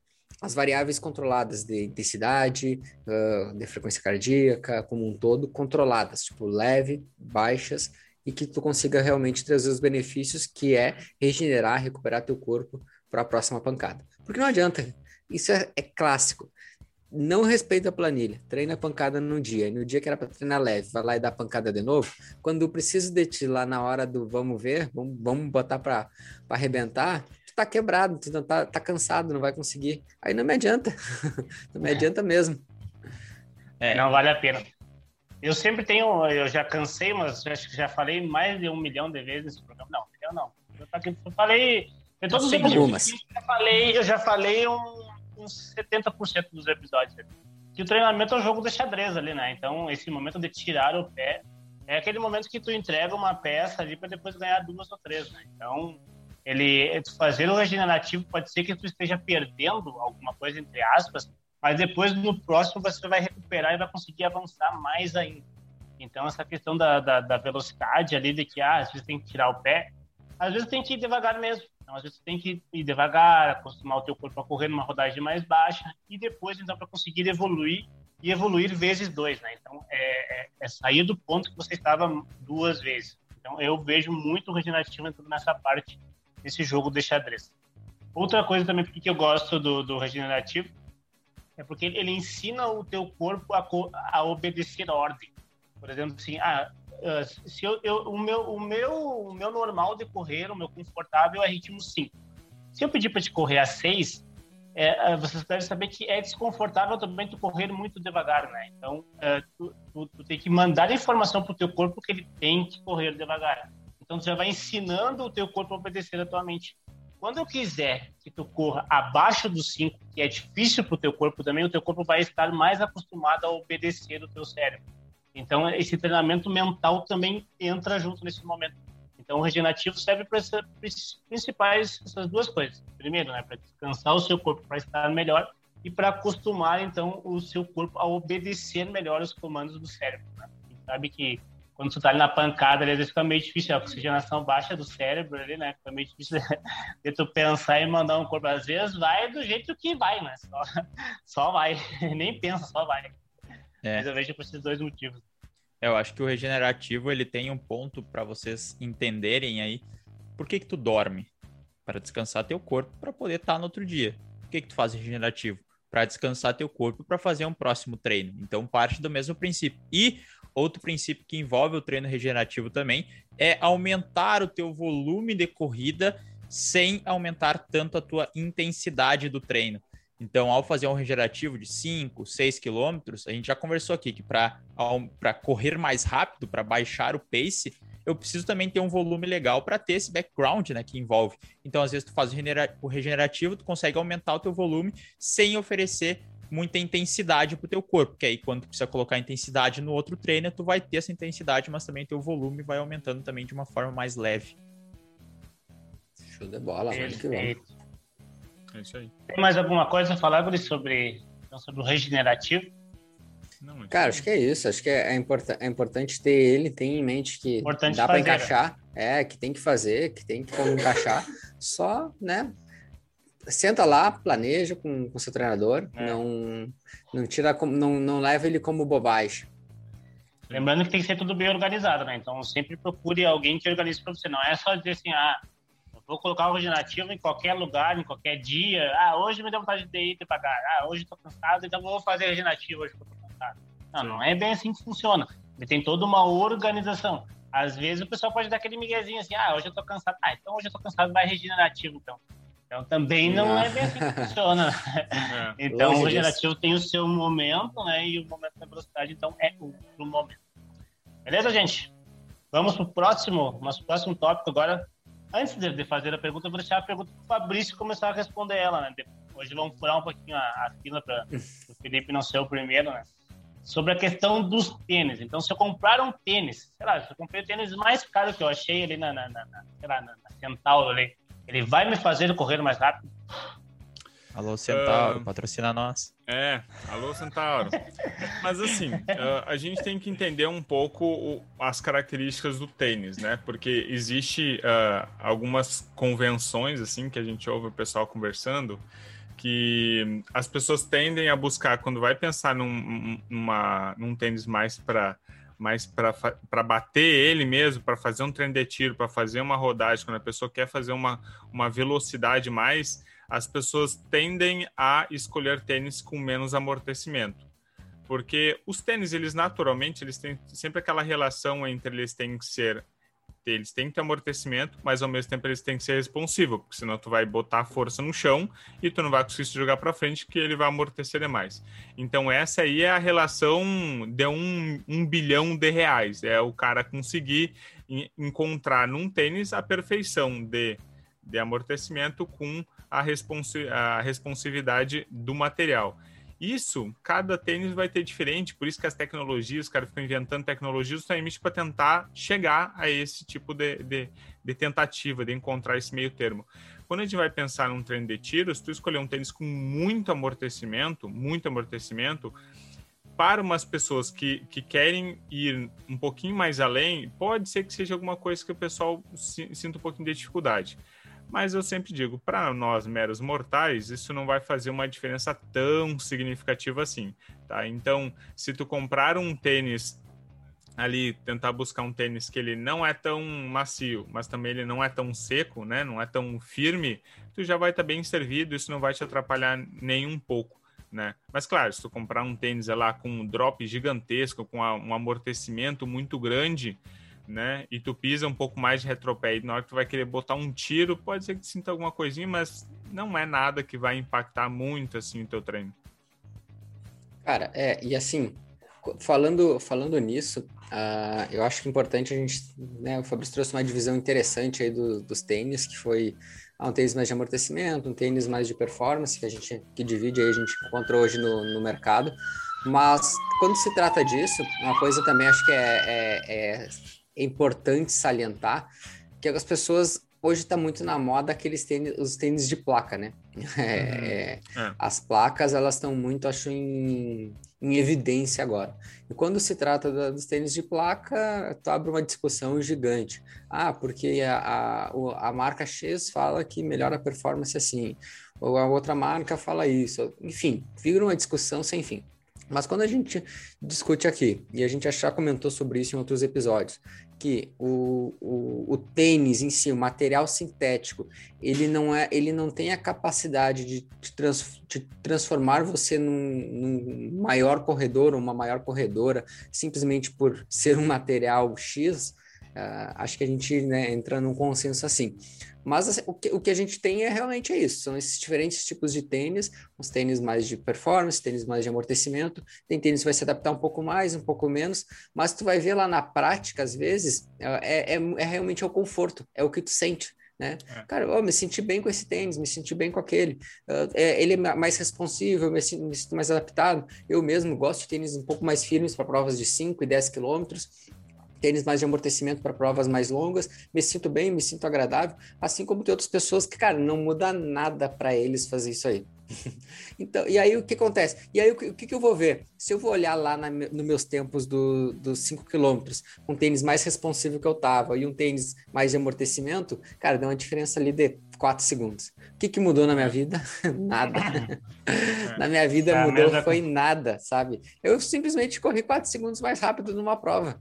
as variáveis controladas de intensidade, uh, de frequência cardíaca, como um todo, controladas, tipo leve, baixas, e que tu consiga realmente trazer os benefícios que é regenerar, recuperar teu corpo para a próxima pancada. Porque não adianta, isso é, é clássico. Não respeita a planilha, treina a pancada num dia, e no dia que era para treinar leve, vai lá e dá pancada de novo. Quando eu preciso de ti lá na hora do vamos ver, vamos, vamos botar para arrebentar, tá quebrado, tu não tá, tá cansado, não vai conseguir. Aí não me adianta. não me é. adianta mesmo. É. Não vale a pena. Eu sempre tenho, eu já cansei, mas acho que já falei mais de um milhão de vezes nesse programa. Não, milhão não. Eu, falei. Eu, todos os algumas. Eu já falei, eu já falei um, uns 70% dos episódios. Que o treinamento é um jogo de xadrez ali, né? Então, esse momento de tirar o pé é aquele momento que tu entrega uma peça ali para depois ganhar duas ou três, né? Então, ele fazer o regenerativo pode ser que tu esteja perdendo alguma coisa entre aspas, mas depois no próximo você vai recuperar e vai conseguir avançar mais ainda. Então essa questão da, da, da velocidade ali de que ah, às vezes tem que tirar o pé, às vezes tem que ir devagar mesmo. Então às vezes tem que ir devagar, acostumar o teu corpo a correr numa rodagem mais baixa e depois então para conseguir evoluir e evoluir vezes dois, né? Então é, é, é sair do ponto que você estava duas vezes. Então eu vejo muito regenerativo entrando nessa parte esse jogo de xadrez. Outra coisa também porque eu gosto do, do regenerativo é porque ele ensina o teu corpo a, a obedecer a ordem. Por exemplo, assim, ah, ah, se eu, eu, o, meu, o, meu, o meu normal de correr, o meu confortável é ritmo 5. Se eu pedir para te correr a 6, é, é, você deve saber que é desconfortável também tu correr muito devagar, né? Então, é, tu, tu, tu, tem que mandar informação para o teu corpo que ele tem que correr devagar. Então, você vai ensinando o teu corpo a obedecer a tua mente. Quando eu quiser que tu corra abaixo dos 5, que é difícil para o teu corpo também, o teu corpo vai estar mais acostumado a obedecer o teu cérebro. Então, esse treinamento mental também entra junto nesse momento. Então, o regenerativo serve para essas principais essas duas coisas. Primeiro, né, para descansar o seu corpo para estar melhor e para acostumar então o seu corpo a obedecer melhor os comandos do cérebro. Né? Sabe que quando tu tá ali na pancada, às vezes fica meio difícil, a oxigenação baixa do cérebro ali, né? Fica meio difícil de tu pensar e mandar um corpo. Às vezes vai do jeito que vai, né? Só, só vai, nem pensa, só vai. É. Mas eu vejo por esses dois motivos. Eu acho que o regenerativo, ele tem um ponto para vocês entenderem aí. Por que que tu dorme? Para descansar teu corpo, para poder estar tá no outro dia. Por que que tu faz regenerativo? Para descansar teu corpo para fazer um próximo treino. Então parte do mesmo princípio. E Outro princípio que envolve o treino regenerativo também é aumentar o teu volume de corrida sem aumentar tanto a tua intensidade do treino. Então, ao fazer um regenerativo de 5, 6 quilômetros, a gente já conversou aqui que para correr mais rápido, para baixar o pace, eu preciso também ter um volume legal para ter esse background né, que envolve. Então, às vezes, tu faz o regenerativo, tu consegue aumentar o teu volume sem oferecer muita intensidade para o teu corpo, que aí quando tu precisa colocar intensidade no outro treino, tu vai ter essa intensidade, mas também teu volume vai aumentando também de uma forma mais leve. Show de bola, vamos que. É isso aí. Tem mais alguma coisa a falar sobre, então, sobre o regenerativo? Não, Cara, acho que é isso. Acho que é, é, import é importante ter ele, tem em mente que importante dá para encaixar. É, que tem que fazer, que tem que como encaixar. Só, né? Senta lá, planeja com o seu treinador. É. Não, não tira, não, não leva ele como bobagem. Lembrando que tem que ser tudo bem organizado, né? Então sempre procure alguém que organize para você. Não é só dizer assim, ah, vou colocar o regenerativo em qualquer lugar, em qualquer dia. Ah, hoje me deu vontade de ir pagar. Ah, hoje estou cansado, então vou fazer regenerativo hoje que eu tô cansado. Não, não é bem assim que funciona. Ele tem toda uma organização. Às vezes o pessoal pode dar aquele miguezinho assim, ah, hoje eu tô cansado. Ah, então hoje eu tô cansado, vai regenerativo, então. Então também não, não. é bem assim que funciona. É. Então Longe o regenerativo disso. tem o seu momento, né? E o momento da velocidade, então, é outro momento. Beleza, gente? Vamos para o próximo, nosso próximo tópico agora. Antes de fazer a pergunta, eu vou deixar a pergunta para o Fabrício começar a responder ela, né? Hoje vamos furar um pouquinho a, a fila para o Felipe não ser o primeiro, né? Sobre a questão dos tênis. Então, se eu comprar um tênis, sei lá, se eu comprei o tênis mais caro que eu achei ali na, na, na, na sei lá, na, na Centauro ali, ele vai me fazer correr mais rápido? Alô, Centauro, uh, patrocina nós. É, alô, Centauro. Mas assim, uh, a gente tem que entender um pouco o, as características do tênis, né? Porque existe uh, algumas convenções, assim, que a gente ouve o pessoal conversando, que as pessoas tendem a buscar, quando vai pensar num, numa, num tênis mais para mais para bater ele mesmo, para fazer um treino de tiro, para fazer uma rodagem, quando a pessoa quer fazer uma, uma velocidade mais, as pessoas tendem a escolher tênis com menos amortecimento. Porque os tênis, eles naturalmente, eles têm sempre aquela relação entre eles têm que ser eles têm que ter amortecimento, mas ao mesmo tempo eles têm que ser responsivos, porque senão tu vai botar força no chão e tu não vai conseguir se jogar para frente, que ele vai amortecer demais. Então essa aí é a relação de um, um bilhão de reais, é o cara conseguir encontrar num tênis a perfeição de, de amortecimento com a, responsi a responsividade do material. Isso, cada tênis vai ter diferente, por isso que as tecnologias, os caras ficam inventando tecnologias justamente para tentar chegar a esse tipo de, de, de, tentativa, de encontrar esse meio termo. Quando a gente vai pensar num treino de tiro, se tu escolher um tênis com muito amortecimento, muito amortecimento, para umas pessoas que, que querem ir um pouquinho mais além, pode ser que seja alguma coisa que o pessoal sinta um pouquinho de dificuldade. Mas eu sempre digo, para nós meros mortais, isso não vai fazer uma diferença tão significativa assim, tá? Então, se tu comprar um tênis ali, tentar buscar um tênis que ele não é tão macio, mas também ele não é tão seco, né? Não é tão firme, tu já vai estar tá bem servido, isso não vai te atrapalhar nem um pouco. Né? Mas claro, se tu comprar um tênis lá com um drop gigantesco, com um amortecimento muito grande, né? E tu pisa um pouco mais de retropé e na hora que tu vai querer botar um tiro, pode ser que sinta alguma coisinha, mas não é nada que vai impactar muito assim o teu treino. Cara, é, e assim, falando, falando nisso, uh, eu acho que é importante a gente, né, o Fabrício trouxe uma divisão interessante aí do, dos tênis, que foi ah, um tênis mais de amortecimento, um tênis mais de performance, que a gente, que divide aí, a gente encontrou hoje no, no mercado, mas quando se trata disso, uma coisa também acho que é, é, é é importante salientar que as pessoas hoje está muito na moda aqueles tênis, os tênis de placa, né? É, uhum. é. As placas elas estão muito, acho, em, em, evidência agora. E quando se trata da, dos tênis de placa, tu abre uma discussão gigante. Ah, porque a, a, a marca X fala que melhora a performance assim, ou a outra marca fala isso. Enfim, vira uma discussão sem fim. Mas quando a gente discute aqui, e a gente já comentou sobre isso em outros episódios, que o, o, o, tênis em si, o material sintético, ele não, é, ele não tem a capacidade de, trans, de transformar você num, num, maior corredor uma maior corredora simplesmente por ser um material X. Uh, acho que a gente né, entra num consenso assim. Mas assim, o, que, o que a gente tem é realmente é isso: são esses diferentes tipos de tênis, os tênis mais de performance, tênis mais de amortecimento. Tem tênis que vai se adaptar um pouco mais, um pouco menos, mas tu vai ver lá na prática, às vezes, é, é, é realmente o conforto, é o que tu sente. Né? É. Cara, eu me senti bem com esse tênis, me senti bem com aquele. Uh, é, ele é mais responsivo, eu me sinto, me sinto, mais adaptado. Eu mesmo gosto de tênis um pouco mais firmes para provas de 5 e 10 quilômetros tênis mais de amortecimento para provas mais longas, me sinto bem, me sinto agradável, assim como tem outras pessoas que, cara, não muda nada para eles fazer isso aí. então, e aí o que acontece? E aí o que, o que eu vou ver? Se eu vou olhar lá na, nos meus tempos do, dos 5 quilômetros, um tênis mais responsivo que eu tava e um tênis mais de amortecimento, cara, deu uma diferença ali de 4 segundos. O que, que mudou na minha vida? nada. na minha vida é mudou, foi nada, sabe? Eu simplesmente corri 4 segundos mais rápido numa prova.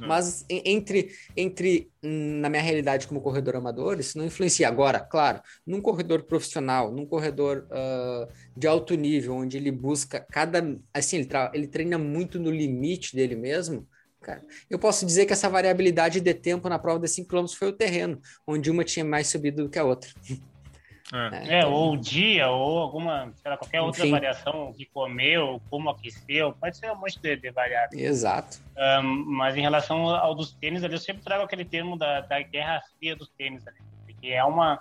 É. Mas entre, entre na minha realidade como corredor amador, isso não influencia. Agora, claro, num corredor profissional, num corredor uh, de alto nível, onde ele busca cada. Assim, ele, ele treina muito no limite dele mesmo. Cara, eu posso dizer que essa variabilidade de tempo na prova de 5 km foi o terreno, onde uma tinha mais subido do que a outra. É, é ou o dia, ou alguma, sei lá, qualquer outra Enfim. variação que comeu, como aqueceu, pode ser um monte de, de variáveis. Exato. Um, mas em relação ao dos tênis, ali, eu sempre trago aquele termo da, da guerra fria dos tênis, ali, porque é uma,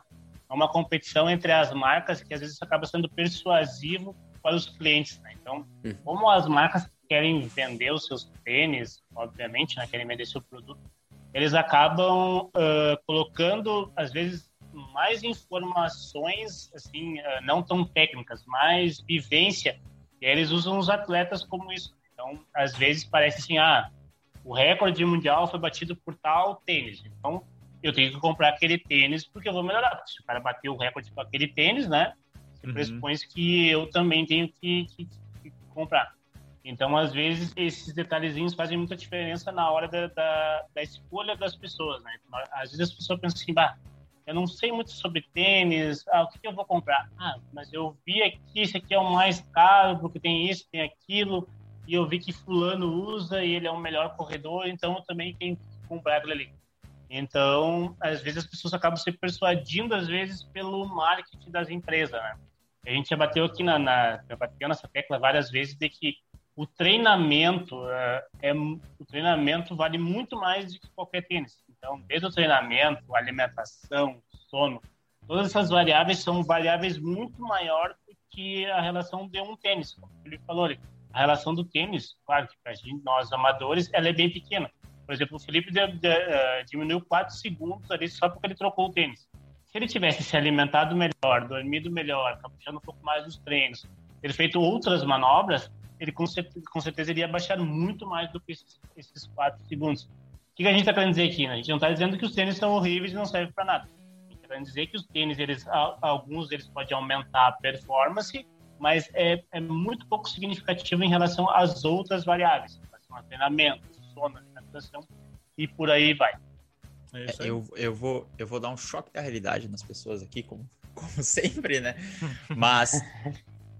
é uma competição entre as marcas que às vezes acaba sendo persuasivo para os clientes. Né? Então, hum. como as marcas querem vender os seus tênis, obviamente, né, querem vender seu produto, eles acabam uh, colocando, às vezes, mais informações, assim, eh, não tão técnicas, mais vivência. E eles usam os atletas como isso. Então, às vezes parece assim, ah, o recorde mundial foi batido por tal tênis. Então, eu tenho que comprar aquele tênis porque eu vou melhorar. Se o cara bateu o recorde com aquele tênis, né? Você uhum. pressupõe que eu também tenho que, que, que, comprar. Então, às vezes, esses detalhezinhos fazem muita diferença na hora da, da, da escolha das pessoas, né? Às vezes as pessoas pensam assim, bah, eu não sei muito sobre tênis, ah, o que, que, eu vou comprar? Ah, mas eu vi aqui, esse aqui é o mais caro, porque tem isso, tem aquilo, e eu vi que fulano usa e ele é o melhor corredor, então eu também tenho que comprar aquilo ali. Então, às vezes as pessoas acabam se persuadindo, às vezes, pelo marketing das empresas, né? A gente já bateu aqui na, na bateu nessa tecla várias vezes de que o treinamento é, é o treinamento vale muito mais do que qualquer tênis. Então, desde o treinamento, alimentação, sono, todas essas variáveis são variáveis muito maiores do que a relação de um tênis. Como ele falou, a relação do tênis, claro que para nós amadores, ela é bem pequena. Por exemplo, o Felipe de, de, uh, diminuiu 4 segundos ali só porque ele trocou o tênis. Se ele tivesse se alimentado melhor, dormido melhor, caprichando um pouco mais nos treinos, ter feito outras manobras, ele com certeza, com certeza iria baixar muito mais do que esses, esses 4 segundos que, que a gente está querendo dizer aqui? Né? A gente não está dizendo que os tênis são horríveis e não servem para nada. A gente está querendo dizer que os tênis, eles, alguns deles podem aumentar a performance, mas é, é muito pouco significativo em relação às outras variáveis, em relação a treinamento, sono, alimentação e por aí vai. É eu, eu, vou, eu vou dar um choque da realidade nas pessoas aqui, como, como sempre, né? Mas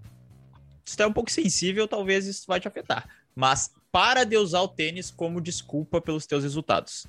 se tu é um pouco sensível, talvez isso vai te afetar. Mas para de usar o tênis como desculpa pelos teus resultados.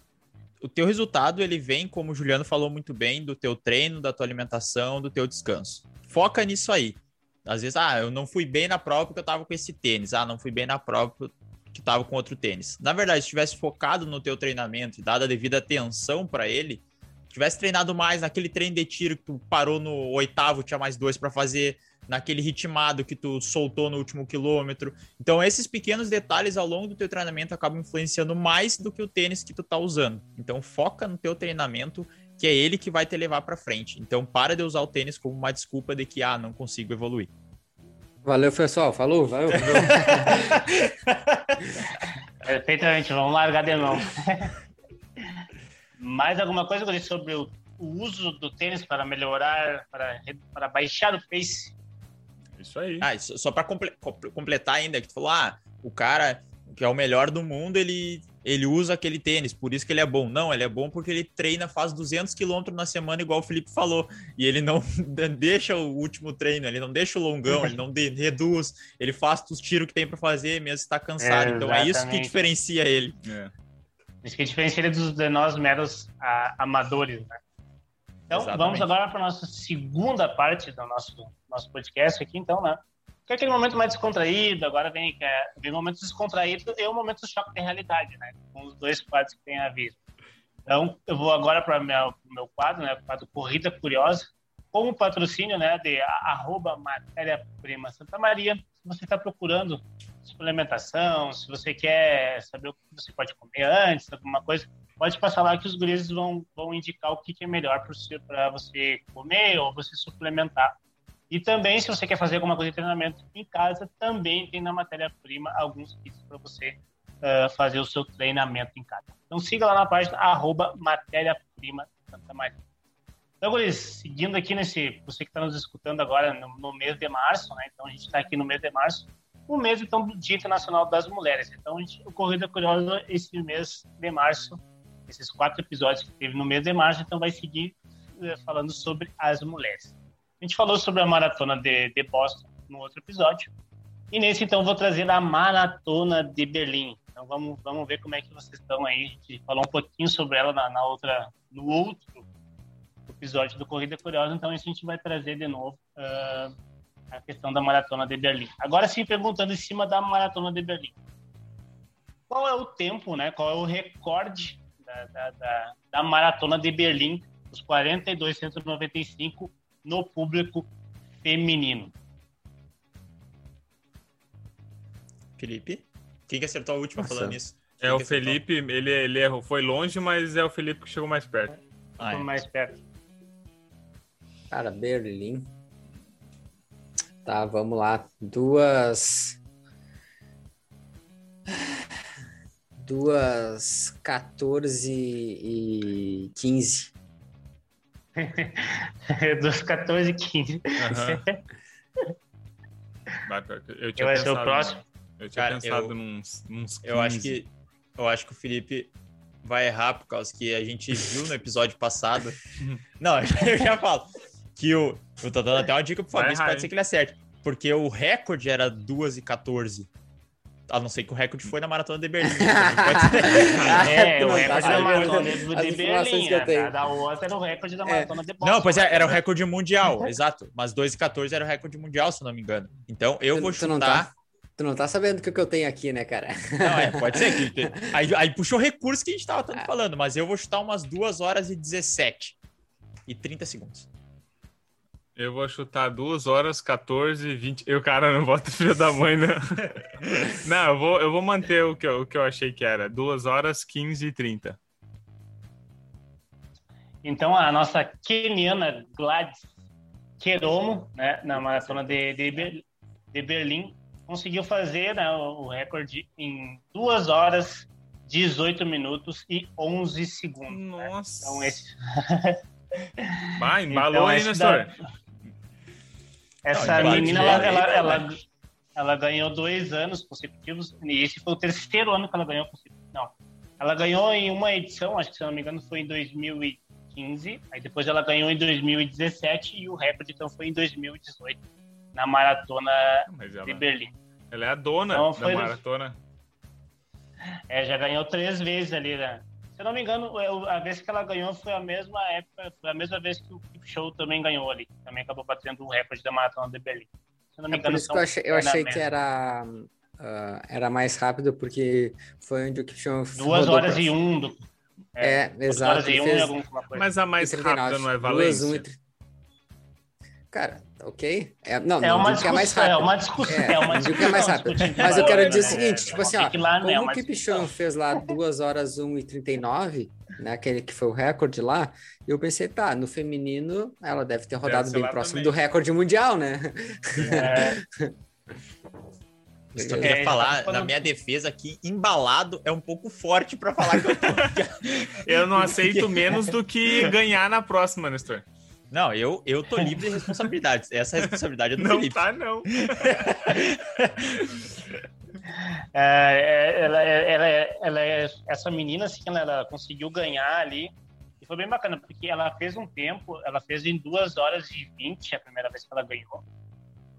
O teu resultado, ele vem, como o Juliano falou muito bem, do teu treino, da tua alimentação, do teu descanso. Foca nisso aí. Às vezes, ah, eu não fui bem na prova porque eu tava com esse tênis. Ah, não fui bem na prova porque tava com outro tênis. Na verdade, se tivesse focado no teu treinamento e dado a devida atenção para ele, tivesse treinado mais naquele treino de tiro que tu parou no oitavo, tinha mais dois para fazer, naquele ritmado que tu soltou no último quilômetro. Então, esses pequenos detalhes ao longo do teu treinamento acabam influenciando mais do que o tênis que tu tá usando. Então, foca no teu treinamento, que é ele que vai te levar para frente. Então, para de usar o tênis como uma desculpa de que, ah, não consigo evoluir. Valeu, pessoal. Falou, valeu. Perfeitamente, vamos largar de novo. Mais alguma coisa sobre o, o uso do tênis para melhorar, para, para baixar o pace isso aí. Ah, só para comple completar ainda, que tu falou, ah, o cara que é o melhor do mundo, ele, ele usa aquele tênis, por isso que ele é bom. Não, ele é bom porque ele treina, faz 200 quilômetros na semana, igual o Felipe falou, e ele não deixa o último treino, ele não deixa o longão, ele não de, reduz, ele faz os tiros que tem para fazer, mesmo está cansado. É, então é isso que diferencia ele. É. Isso que diferencia ele dos de nós meros a, amadores, né? Então, Exatamente. vamos agora para a nossa segunda parte do nosso, nosso podcast aqui, então, né? Que é aquele momento mais descontraído, agora vem, é, vem momento descontraído e o momento do choque de realidade, né? Com os dois quadros que tem a ver. Então, eu vou agora para o meu, meu quadro, né? O quadro Corrida Curiosa, com o patrocínio, né? De arroba matéria-prima Santa Maria. Se você está procurando suplementação, se você quer saber o que você pode comer antes, alguma coisa, pode passar lá que os guris vão, vão indicar o que, que é melhor para você, comer ou você suplementar. E também, se você quer fazer alguma coisa de treinamento em casa, também tem na matéria-prima alguns kits para você uh, fazer o seu treinamento em casa. Então siga lá na página arroba matéria-prima Santa Maria. Então, Guris, seguindo aqui nesse, você que está nos escutando agora no, no, mês de março, né? Então a gente está aqui no mês de março, o mês então do Dia Internacional das Mulheres. Então o Corrida Curiosa esse mês de março, esses quatro episódios que teve no mês de março, então vai seguir uh, falando sobre as mulheres. A gente falou sobre a maratona de, de Boston no outro episódio. E nesse, então, vou trazer a maratona de Berlim. Então, vamos, vamos ver como é que vocês estão aí. A gente falou um pouquinho sobre ela na, na outra, no outro episódio do Corrida Curiosa. Então, a gente vai trazer de novo uh, a questão da maratona de Berlim. Agora, sim, perguntando em cima da maratona de Berlim. Qual é o tempo, né? Qual é o recorde da, da, da, da maratona de Berlim, os 42,195 no público feminino. Felipe? Quem que acertou a última Nossa. falando nisso? Quem é o Felipe, ele, ele errou, foi longe, mas é o Felipe que chegou mais perto. Ah, é. mais perto. Cara, Berlim. Tá, vamos lá. Duas. Duas 14 e 15. Dos 14 e 15. Uhum. eu tinha eu pensado, o próximo. Eu tinha Cara, pensado eu, nos, nos 15. Eu acho que eu acho que o Felipe vai errar por causa que a gente viu no episódio passado. Não, eu já falo que o eu tô dando até uma dica pro Fabrício, pode ser que ele acerte, porque o recorde era 2 e 14. A não ser que o recorde foi na Maratona de Berlim. é, o recorde da Maratona de, Berlim. Cada outra era o recorde da é. Maratona de Boston. Não, pois é, era o recorde mundial, exato. Mas 2 e 14 era o recorde mundial, se não me engano. Então, eu tu, vou chutar... Tu não, tá, tu não tá sabendo o que, que eu tenho aqui, né, cara? Não, é, pode ser. Que, aí, aí puxou recurso que a gente tava tanto ah. falando, mas eu vou chutar umas 2 horas e 17 e 30 segundos. Eu vou chutar 2 horas, 14, 20. Eu, cara, não bota filho da mãe, né? não, eu vou, eu vou manter o que eu, o que eu achei que era. 2 horas, 15 e 30. Então, a nossa keniana Gladys Keromo, né, na maratona de, de, de Berlim, conseguiu fazer né, o recorde em 2 horas, 18 minutos e 11 segundos. Nossa! Né? Então, esse. Vai, embalou então, aí, Nestor. Da... Essa não, menina, ela, ela, ela, ela, ganhou dois anos consecutivos, e esse foi o terceiro ano que ela ganhou consecutivos. Não, ela ganhou em uma edição, acho que se não me engano foi em 2015, aí depois ela ganhou em 2017 e o recorde então foi em 2018, na maratona ela, de Berlim. Ela é a dona então, da maratona. É, já ganhou três vezes ali, né? Se eu não me engano, a vez que ela ganhou foi a mesma época, foi a mesma vez que o Show também ganhou ali. Também acabou batendo o recorde da maratona de Berlim. Se eu não me é engano, por isso que eu achei, eu achei que era, uh, era mais rápido, porque foi onde o Kipchoge Duas horas e um. Do, é, é exato. Horas e um fez... Mas a mais rápida não é Valência? Duas, um Cara, ok? É, não, é não uma digo que é mais rápido. É uma discussão. É, é uma discussão, que é mais rápido. Mas eu quero dizer o né? seguinte, tipo assim, ó, como o Kipchoge fez lá 2 horas 1 e 39, né, aquele que foi o recorde lá, eu pensei, tá, no feminino ela deve ter rodado deve bem próximo também. do recorde mundial, né? É. Só queria é, falar, na minha defesa aqui, embalado é um pouco forte para falar que eu tô. eu não aceito menos do que ganhar na próxima, Nestor. Não, eu, eu tô livre de responsabilidades. Essa responsabilidade é do não Felipe. Tá, não, é, é, ela, é, ela, é, ela essa menina, assim, ela, conseguiu ganhar ali. E foi bem bacana, porque ela fez um tempo, ela fez em 2 horas e 20 a primeira vez que ela ganhou.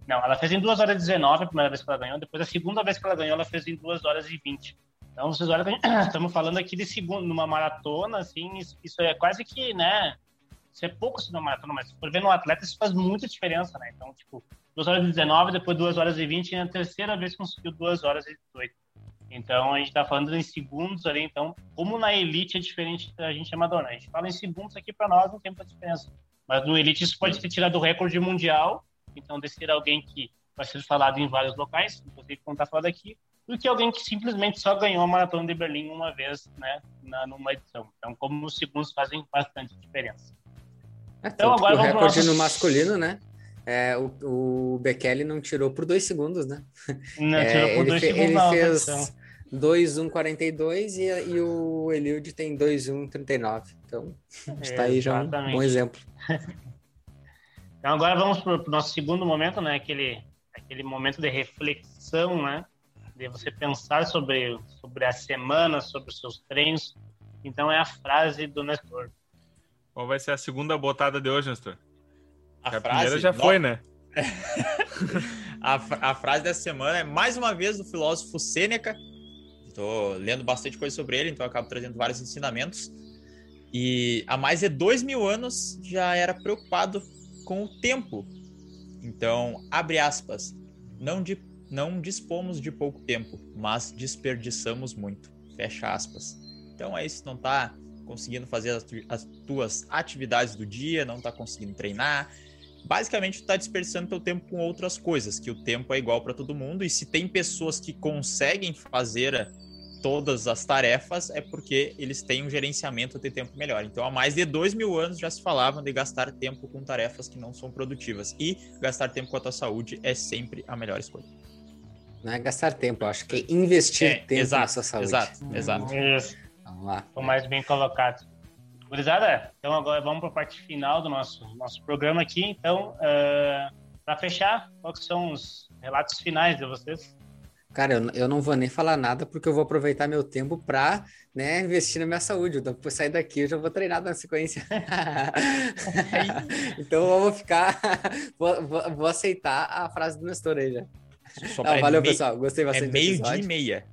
Não, ela fez em 2 horas e 19 a primeira vez que ela ganhou. Depois, a segunda vez que ela ganhou, ela fez em 2 horas e 20. Então, vocês olham, estamos falando aqui de segundo, numa maratona, assim, isso, é quase que, né, isso é pouco assim no maratona, mas se for ver no atleta, isso faz muita diferença, né? Então, tipo, 2 horas e 19, depois 2 horas e 20, e na terceira vez conseguiu 2 horas e 18. Então, a gente tá falando em segundos ali. Então, como na elite é diferente da gente amador, né? A gente fala em segundos aqui para nós, não tem muita diferença. Mas no elite isso pode ter tirado o recorde mundial, então de ser alguém que vai ser falado em vários locais, inclusive como tá falando aqui, do que alguém que simplesmente só ganhou a maratona de Berlim uma vez, né, na, numa edição. Então, como os segundos fazem bastante diferença. É, então agora o recorde nossos... no masculino, né? É, o, o Bekele não tirou por dois segundos, né? Não, é, tirou por dois fe, segundos. Ele não, fez 2,142 e, e o Eliud tem 2,139. Então, está aí já um bom exemplo. Então, agora vamos para o nosso segundo momento, né? Aquele, aquele momento de reflexão, né? De você pensar sobre, sobre a semana, sobre os seus treinos. Então, é a frase do Nestor. Qual vai ser a segunda botada de hoje, Nestor? A, a frase, primeira já foi, né? a, a frase dessa semana é mais uma vez do filósofo Sêneca. Estou lendo bastante coisa sobre ele, então acabo trazendo vários ensinamentos. E há mais de dois mil anos já era preocupado com o tempo. Então, abre aspas, não, de, não dispomos de pouco tempo, mas desperdiçamos muito. Fecha aspas. Então é isso, não tá conseguindo fazer as, as tuas atividades do dia, não tá conseguindo treinar. Basicamente, tu tá desperdiçando teu tempo com outras coisas, que o tempo é igual para todo mundo, e se tem pessoas que conseguem fazer todas as tarefas é porque eles têm um gerenciamento de tempo melhor. Então, há mais de dois mil anos já se falava de gastar tempo com tarefas que não são produtivas. E gastar tempo com a tua saúde é sempre a melhor escolha. Não é gastar tempo, eu acho que é investir é, tempo exato, na sua saúde. Exato, exato. Isso. Vamos lá. Ficou mais bem colocado. Gurizada, então agora vamos para a parte final do nosso, nosso programa aqui. Então, uh, eh, para fechar, quais são os relatos finais de vocês? Cara, eu, eu não vou nem falar nada porque eu vou aproveitar meu tempo para né, investir na minha saúde. Então, por sair daqui, eu já vou treinar na sequência. então, eu vou ficar. Vou, vou, vou, aceitar a frase do Nestor aí já. Não, valeu, meio, pessoal. Gostei bastante. É meio dia e meia.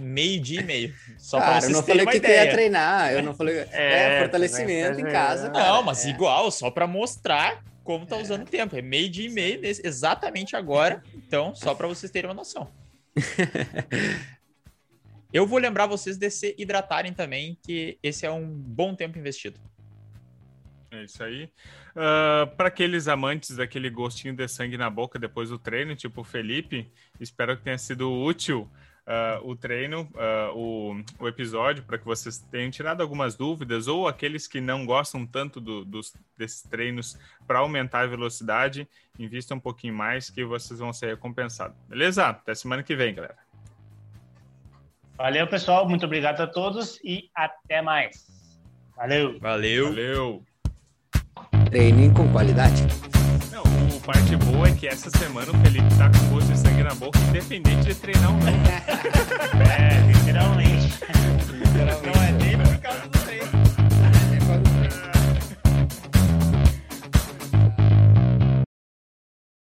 Meio dia e meio. Só Cara, pra eu não falei que ideia. ia treinar. Eu não falei. É, é fortalecimento em casa. Não, mas é. igual, só para mostrar como tá usando o tempo. É meio dia e meio, exatamente agora. Então, só para vocês terem uma noção. Eu vou lembrar vocês de se hidratarem também, que esse é um bom tempo investido. É isso aí. Uh, ah, para aqueles amantes daquele gostinho de sangue na boca depois do treino, tipo o Felipe, espero que tenha sido útil uh, o treino, uh, o, o episódio, para que vocês tenham tirado algumas dúvidas, ou aqueles que não gostam tanto do, dos, desses treinos para aumentar a velocidade, invista um pouquinho mais que vocês vão ser recompensados. Beleza? Até semana que vem, galera. Valeu, pessoal. Muito obrigado a todos e até mais. Valeu. Valeu. Valeu. Treinem com qualidade. Parte boa é que essa semana o Felipe tá com gosto de sangue na boca, independente de treinar ou não. é, literalmente. literalmente. Não é nem